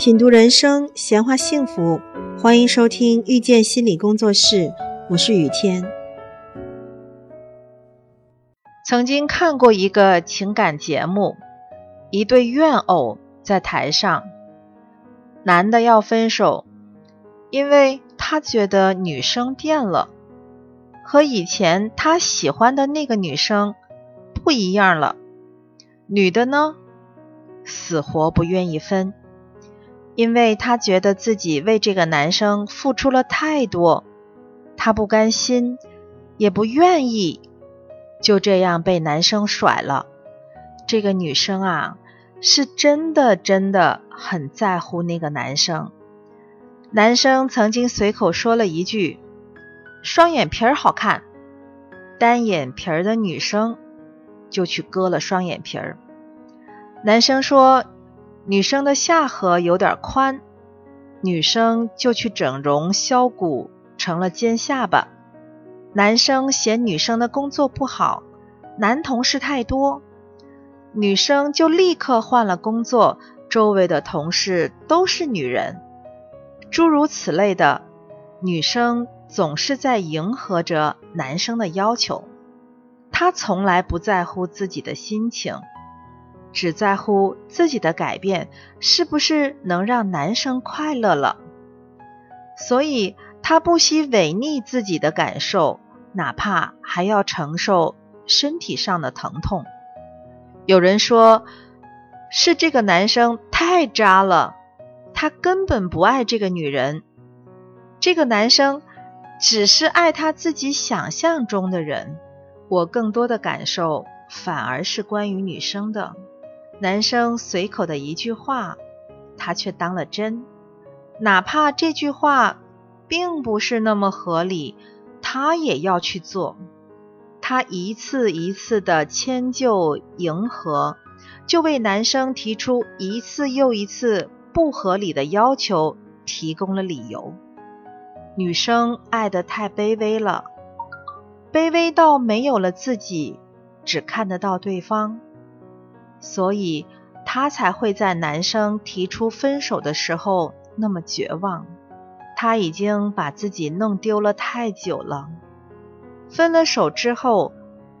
品读人生，闲话幸福，欢迎收听遇见心理工作室，我是雨天。曾经看过一个情感节目，一对怨偶在台上，男的要分手，因为他觉得女生变了，和以前他喜欢的那个女生不一样了。女的呢，死活不愿意分。因为她觉得自己为这个男生付出了太多，她不甘心，也不愿意就这样被男生甩了。这个女生啊，是真的真的很在乎那个男生。男生曾经随口说了一句：“双眼皮儿好看。”单眼皮儿的女生就去割了双眼皮儿。男生说。女生的下颌有点宽，女生就去整容削骨，成了尖下巴。男生嫌女生的工作不好，男同事太多，女生就立刻换了工作，周围的同事都是女人。诸如此类的，女生总是在迎合着男生的要求，她从来不在乎自己的心情。只在乎自己的改变是不是能让男生快乐了，所以她不惜违逆自己的感受，哪怕还要承受身体上的疼痛。有人说，是这个男生太渣了，他根本不爱这个女人，这个男生只是爱他自己想象中的人。我更多的感受反而是关于女生的。男生随口的一句话，他却当了真，哪怕这句话并不是那么合理，他也要去做。他一次一次的迁就迎合，就为男生提出一次又一次不合理的要求提供了理由。女生爱得太卑微了，卑微到没有了自己，只看得到对方。所以，他才会在男生提出分手的时候那么绝望。他已经把自己弄丢了太久了。分了手之后，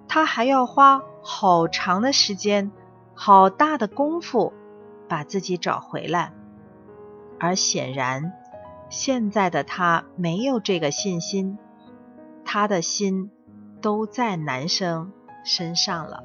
他还要花好长的时间、好大的功夫把自己找回来。而显然，现在的他没有这个信心，他的心都在男生身上了。